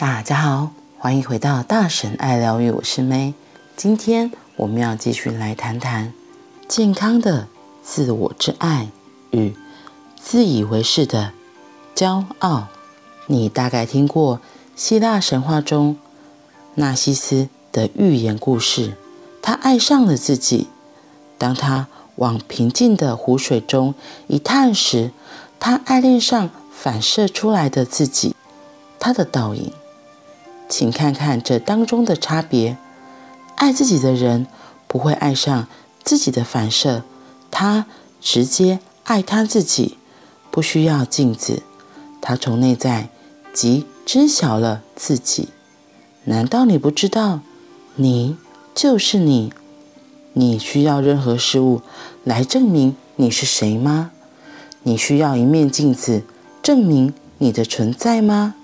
大家好，欢迎回到大神爱疗愈，我是 May。今天我们要继续来谈谈健康的自我之爱与自以为是的骄傲。你大概听过希腊神话中纳西斯的寓言故事，他爱上了自己。当他往平静的湖水中一探时，他爱恋上反射出来的自己，他的倒影。请看看这当中的差别。爱自己的人不会爱上自己的反射，他直接爱他自己，不需要镜子。他从内在即知晓了自己。难道你不知道，你就是你？你需要任何事物来证明你是谁吗？你需要一面镜子证明你的存在吗？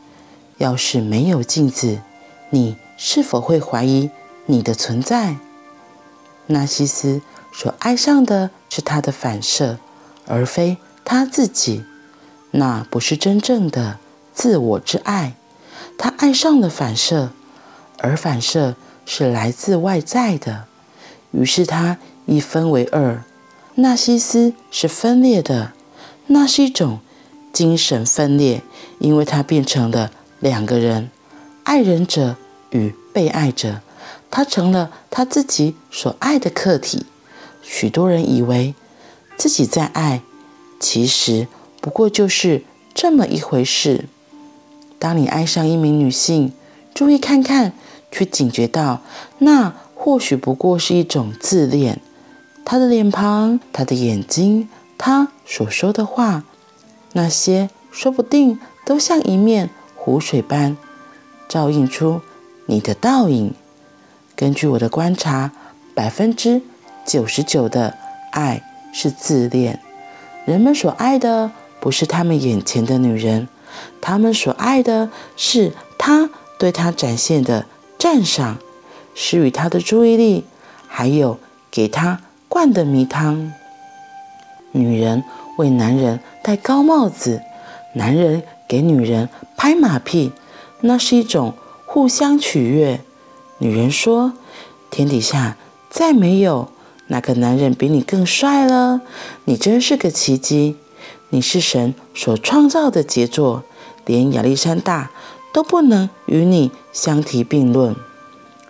要是没有镜子，你是否会怀疑你的存在？纳西斯所爱上的是他的反射，而非他自己。那不是真正的自我之爱。他爱上了反射，而反射是来自外在的。于是他一分为二。纳西斯是分裂的，那是一种精神分裂，因为他变成了。两个人，爱人者与被爱者，他成了他自己所爱的客体。许多人以为自己在爱，其实不过就是这么一回事。当你爱上一名女性，注意看看，去警觉到，那或许不过是一种自恋。她的脸庞，她的眼睛，她所说的话，那些说不定都像一面。湖水般照映出你的倒影。根据我的观察，百分之九十九的爱是自恋。人们所爱的不是他们眼前的女人，他们所爱的是他对她展现的赞赏，施予她的注意力，还有给她灌的迷汤。女人为男人戴高帽子，男人给女人。拍马屁，那是一种互相取悦。女人说：“天底下再没有哪个男人比你更帅了，你真是个奇迹，你是神所创造的杰作，连亚历山大都不能与你相提并论。”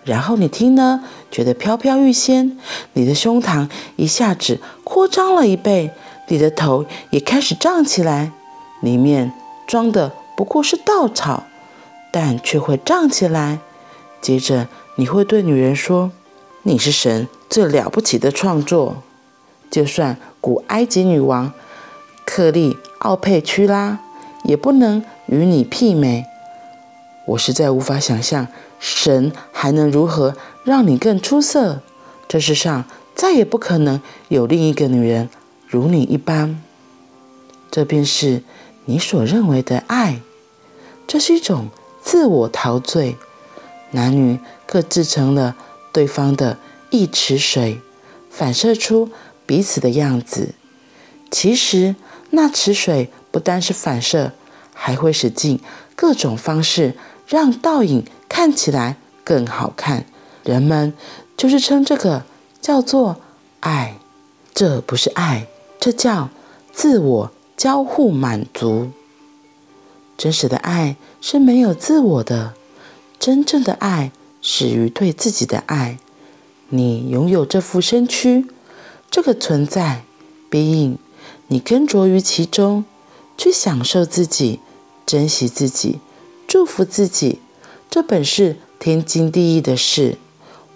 然后你听了，觉得飘飘欲仙，你的胸膛一下子扩张了一倍，你的头也开始胀起来，里面装的。不过是稻草，但却会胀起来。接着，你会对女人说：“你是神最了不起的创作，就算古埃及女王克利奥佩屈拉也不能与你媲美。”我实在无法想象神还能如何让你更出色。这世上再也不可能有另一个女人如你一般。这便是你所认为的爱。这是一种自我陶醉，男女各自成了对方的一池水，反射出彼此的样子。其实那池水不单是反射，还会使尽各种方式让倒影看起来更好看。人们就是称这个叫做爱，这不是爱，这叫自我交互满足。真实的爱是没有自我的，真正的爱始于对自己的爱。你拥有这副身躯，这个存在，being，你跟着于其中，去享受自己，珍惜自己，祝福自己，这本是天经地义的事，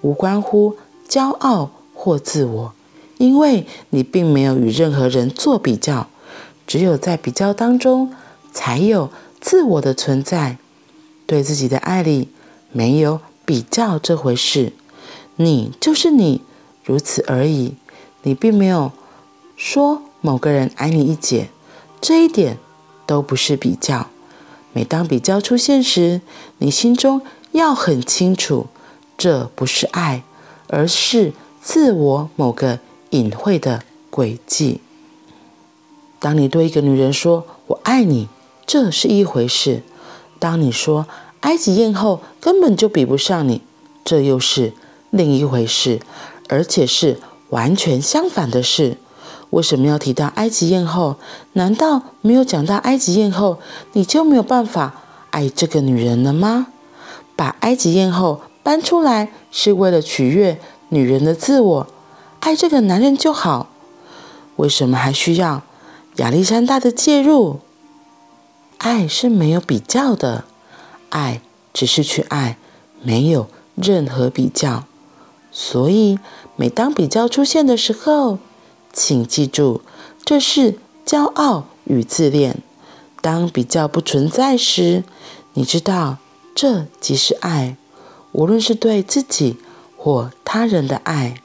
无关乎骄傲或自我，因为你并没有与任何人做比较，只有在比较当中才有。自我的存在，对自己的爱里没有比较这回事。你就是你，如此而已。你并没有说某个人矮你一截，这一点都不是比较。每当比较出现时，你心中要很清楚，这不是爱，而是自我某个隐晦的诡计。当你对一个女人说“我爱你”，这是一回事，当你说埃及艳后根本就比不上你，这又是另一回事，而且是完全相反的事。为什么要提到埃及艳后？难道没有讲到埃及艳后，你就没有办法爱这个女人了吗？把埃及艳后搬出来是为了取悦女人的自我，爱这个男人就好。为什么还需要亚历山大的介入？爱是没有比较的，爱只是去爱，没有任何比较。所以每当比较出现的时候，请记住，这是骄傲与自恋。当比较不存在时，你知道，这即是爱，无论是对自己或他人的爱。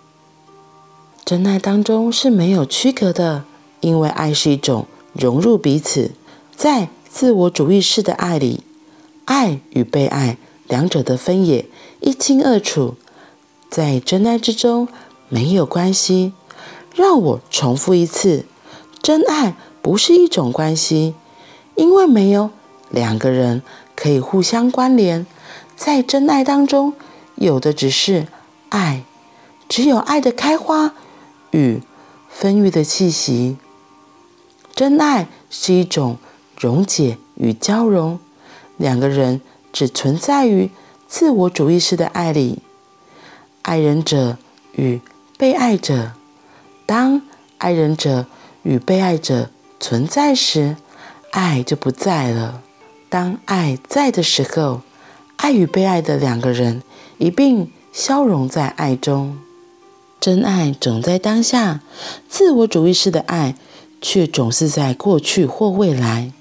真爱当中是没有区隔的，因为爱是一种融入彼此。在自我主义式的爱里，爱与被爱两者的分野一清二楚。在真爱之中，没有关系。让我重复一次，真爱不是一种关系，因为没有两个人可以互相关联。在真爱当中，有的只是爱，只有爱的开花与芬郁的气息。真爱是一种溶解与交融，两个人只存在于自我主义式的爱里，爱人者与被爱者。当爱人者与被爱者存在时，爱就不在了；当爱在的时候，爱与被爱的两个人一并消融在爱中。真爱总在当下，自我主义式的爱却总是在过去或未来。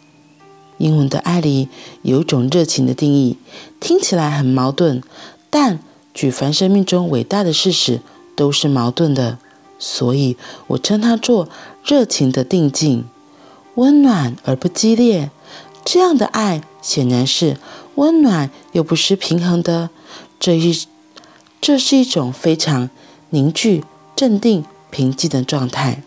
英文的爱里有种热情的定义，听起来很矛盾，但举凡生命中伟大的事实都是矛盾的。所以我称它做热情的定境，温暖而不激烈。这样的爱显然是温暖又不失平衡的。这一，这是一种非常凝聚、镇定、平静的状态。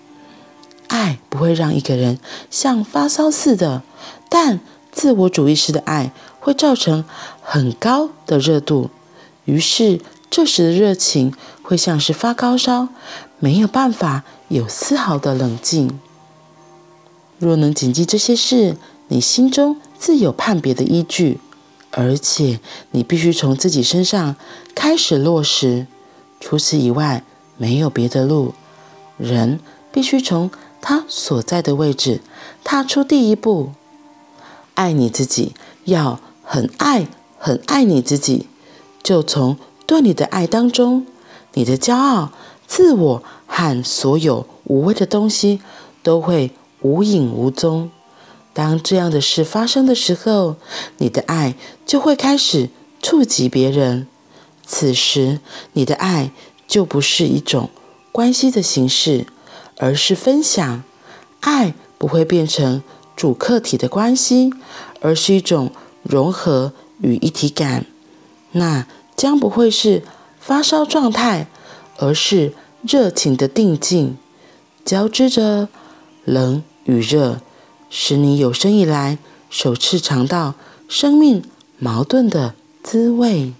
爱不会让一个人像发烧似的，但自我主义式的爱会造成很高的热度。于是这时的热情会像是发高烧。没有办法有丝毫的冷静。若能谨记这些事，你心中自有判别的依据，而且你必须从自己身上开始落实。除此以外，没有别的路。人必须从他所在的位置踏出第一步。爱你自己，要很爱很爱你自己，就从对你的爱当中，你的骄傲。自我和所有无谓的东西都会无影无踪。当这样的事发生的时候，你的爱就会开始触及别人。此时，你的爱就不是一种关系的形式，而是分享。爱不会变成主客体的关系，而是一种融合与一体感。那将不会是发烧状态。而是热情的定境，交织着冷与热，使你有生以来首次尝到生命矛盾的滋味。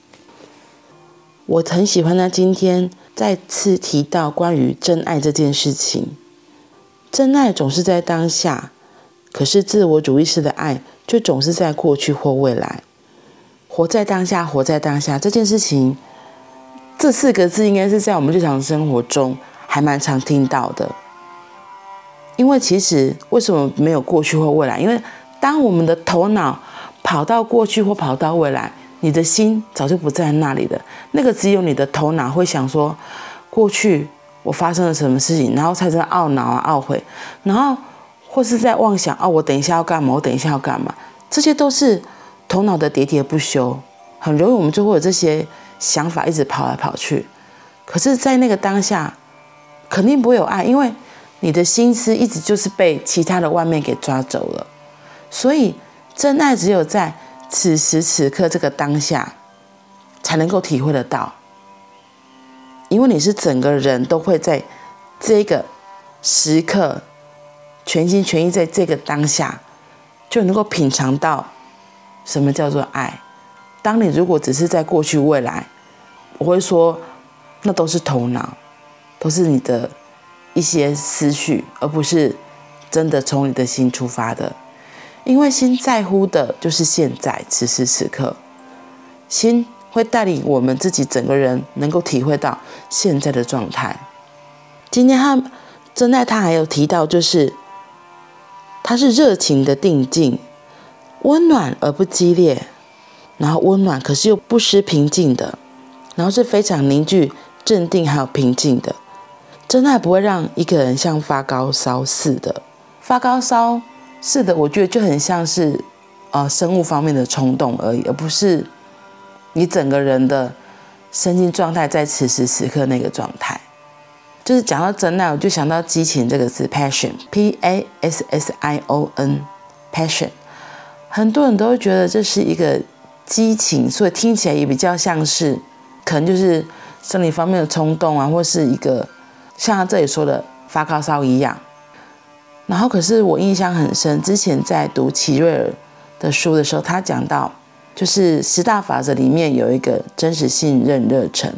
我很喜欢他今天再次提到关于真爱这件事情。真爱总是在当下，可是自我主义式的爱却总是在过去或未来。活在当下，活在当下这件事情。这四个字应该是在我们日常生活中还蛮常听到的，因为其实为什么没有过去或未来？因为当我们的头脑跑到过去或跑到未来，你的心早就不在那里了。那个只有你的头脑会想说，过去我发生了什么事情，然后才在懊恼啊、懊悔，然后或是在妄想哦，我等一下要干嘛？我等一下要干嘛？这些都是头脑的喋喋不休，很容易我们就会有这些。想法一直跑来跑去，可是，在那个当下，肯定不会有爱，因为你的心思一直就是被其他的外面给抓走了。所以，真爱只有在此时此刻这个当下，才能够体会得到。因为你是整个人都会在这个时刻，全心全意在这个当下，就能够品尝到什么叫做爱。当你如果只是在过去未来，我会说，那都是头脑，都是你的一些思绪，而不是真的从你的心出发的。因为心在乎的就是现在，此时此刻，心会带领我们自己整个人能够体会到现在的状态。今天他真爱他还有提到，就是他是热情的定静，温暖而不激烈，然后温暖可是又不失平静的，然后是非常凝聚、镇定还有平静的。真爱不会让一个人像发高烧似的，发高烧。是的，我觉得就很像是，呃，生物方面的冲动而已，而不是你整个人的身心状态在此时此刻那个状态。就是讲到真爱，我就想到激情这个字，passion，p a s s i o n，passion。很多人都会觉得这是一个激情，所以听起来也比较像是，可能就是生理方面的冲动啊，或是一个像他这里说的发高烧一样。然后，可是我印象很深，之前在读齐瑞尔的书的时候，他讲到，就是十大法则里面有一个真实信任热忱，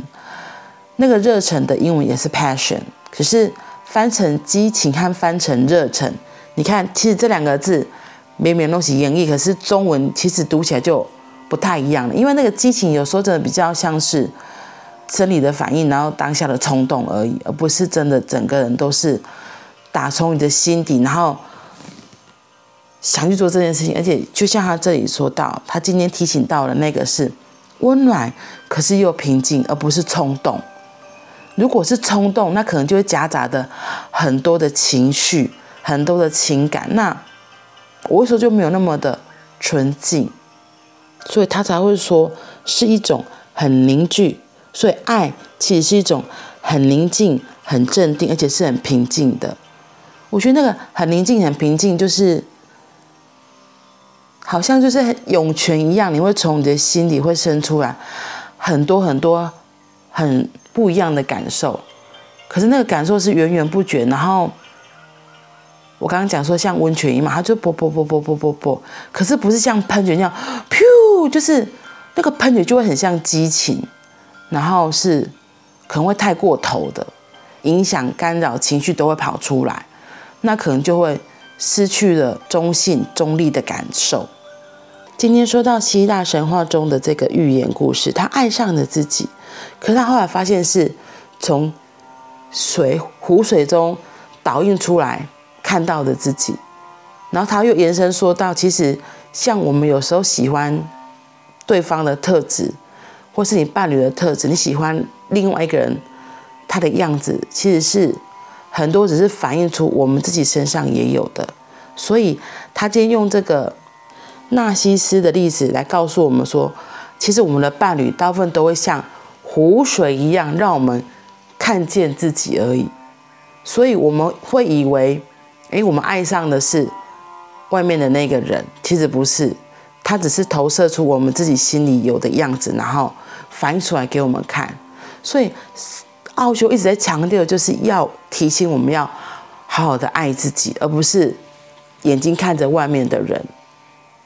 那个热忱的英文也是 passion，可是翻成激情和翻成热忱，你看，其实这两个字明明都是音译，可是中文其实读起来就不太一样了，因为那个激情有时候真的比较像是生理的反应，然后当下的冲动而已，而不是真的整个人都是。打从你的心底，然后想去做这件事情，而且就像他这里说到，他今天提醒到了那个是温暖，可是又平静，而不是冲动。如果是冲动，那可能就会夹杂的很多的情绪，很多的情感，那我为什么就没有那么的纯净？所以他才会说是一种很凝聚，所以爱其实是一种很宁静、很镇定，而且是很平静的。我觉得那个很宁静、很平静，就是好像就是涌泉一样，你会从你的心里会生出来很多很多很不一样的感受。可是那个感受是源源不绝。然后我刚刚讲说像温泉一样嘛，它就啵啵啵啵啵啵啵，可是不是像喷泉那样，噗，就是那个喷泉就会很像激情，然后是可能会太过头的，影响、干扰情绪都会跑出来。那可能就会失去了中性、中立的感受。今天说到希腊神话中的这个寓言故事，他爱上了自己，可是他后来发现是从水湖水中倒映出来看到的自己。然后他又延伸说到，其实像我们有时候喜欢对方的特质，或是你伴侣的特质，你喜欢另外一个人他的样子，其实是。很多只是反映出我们自己身上也有的，所以他今天用这个纳西斯的例子来告诉我们说，其实我们的伴侣大部分都会像湖水一样，让我们看见自己而已。所以我们会以为，诶，我们爱上的是外面的那个人，其实不是，他只是投射出我们自己心里有的样子，然后反映出来给我们看。所以。奥修一直在强调，就是要提醒我们要好好的爱自己，而不是眼睛看着外面的人，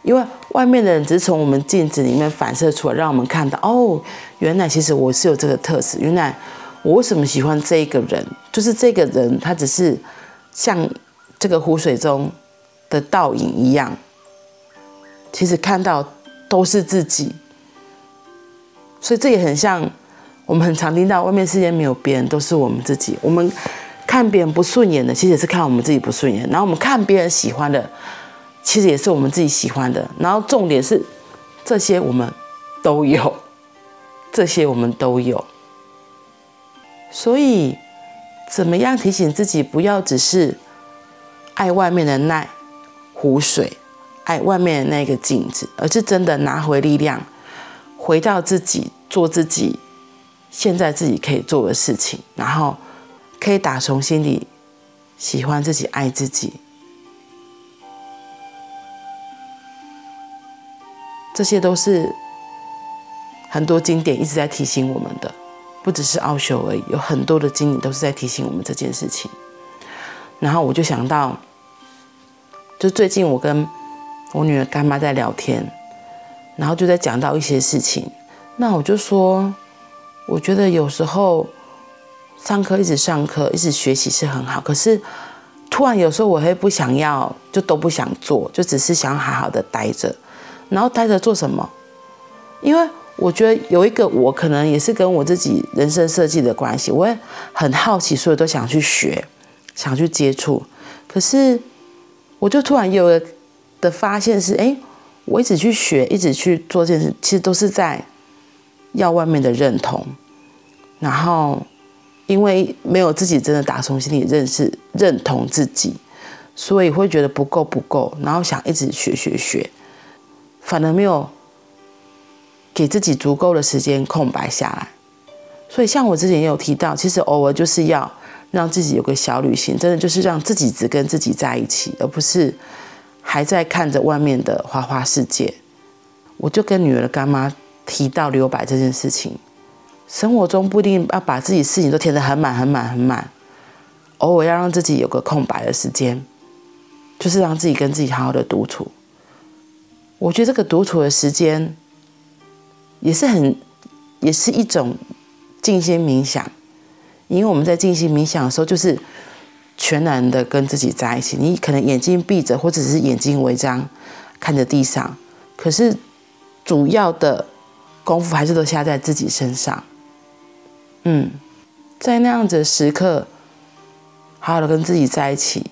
因为外面的人只是从我们镜子里面反射出来，让我们看到哦，原来其实我是有这个特质，原来我为什么喜欢这一个人，就是这个人他只是像这个湖水中的倒影一样，其实看到都是自己，所以这也很像。我们很常听到外面世界没有别人，都是我们自己。我们看别人不顺眼的，其实也是看我们自己不顺眼。然后我们看别人喜欢的，其实也是我们自己喜欢的。然后重点是，这些我们都有，这些我们都有。所以，怎么样提醒自己不要只是爱外面的那湖水，爱外面的那个镜子，而是真的拿回力量，回到自己，做自己。现在自己可以做的事情，然后可以打从心里喜欢自己、爱自己，这些都是很多经典一直在提醒我们的，不只是奥修而已，有很多的经典都是在提醒我们这件事情。然后我就想到，就最近我跟我女儿干妈在聊天，然后就在讲到一些事情，那我就说，我觉得有时候上课一直上课，一直学习是很好，可是突然有时候我会不想要，就都不想做，就只是想好好的待着，然后待着做什么？因为我觉得有一个我可能也是跟我自己人生设计的关系，我也很好奇，所以都想去学，想去接触。可是我就突然有了的发现是，哎，我一直去学，一直去做这件事，其实都是在要外面的认同。然后因为没有自己真的打从心里认识、认同自己，所以会觉得不够不够，然后想一直学学学，反而没有。给自己足够的时间空白下来，所以像我之前也有提到，其实偶尔就是要让自己有个小旅行，真的就是让自己只跟自己在一起，而不是还在看着外面的花花世界。我就跟女儿的干妈提到留白这件事情，生活中不一定要把自己事情都填得很满很满很满，偶尔要让自己有个空白的时间，就是让自己跟自己好好的独处。我觉得这个独处的时间。也是很，也是一种静心冥想，因为我们在静心冥想的时候，就是全然的跟自己在一起。你可能眼睛闭着，或者是眼睛微张，看着地上，可是主要的功夫还是都下在自己身上。嗯，在那样子时刻，好好的跟自己在一起，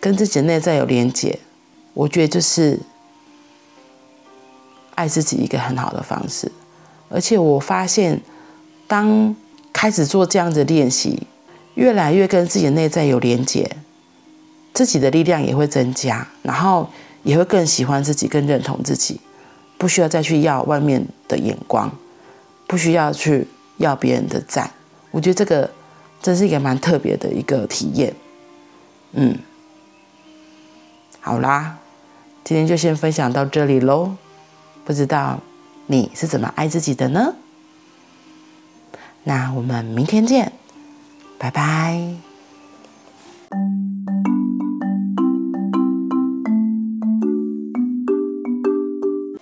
跟自己的内在有连接，我觉得就是。爱自己一个很好的方式，而且我发现，当开始做这样的练习，越来越跟自己的内在有连接，自己的力量也会增加，然后也会更喜欢自己，更认同自己，不需要再去要外面的眼光，不需要去要别人的赞。我觉得这个真是一个蛮特别的一个体验。嗯，好啦，今天就先分享到这里喽。不知道你是怎么爱自己的呢？那我们明天见，拜拜。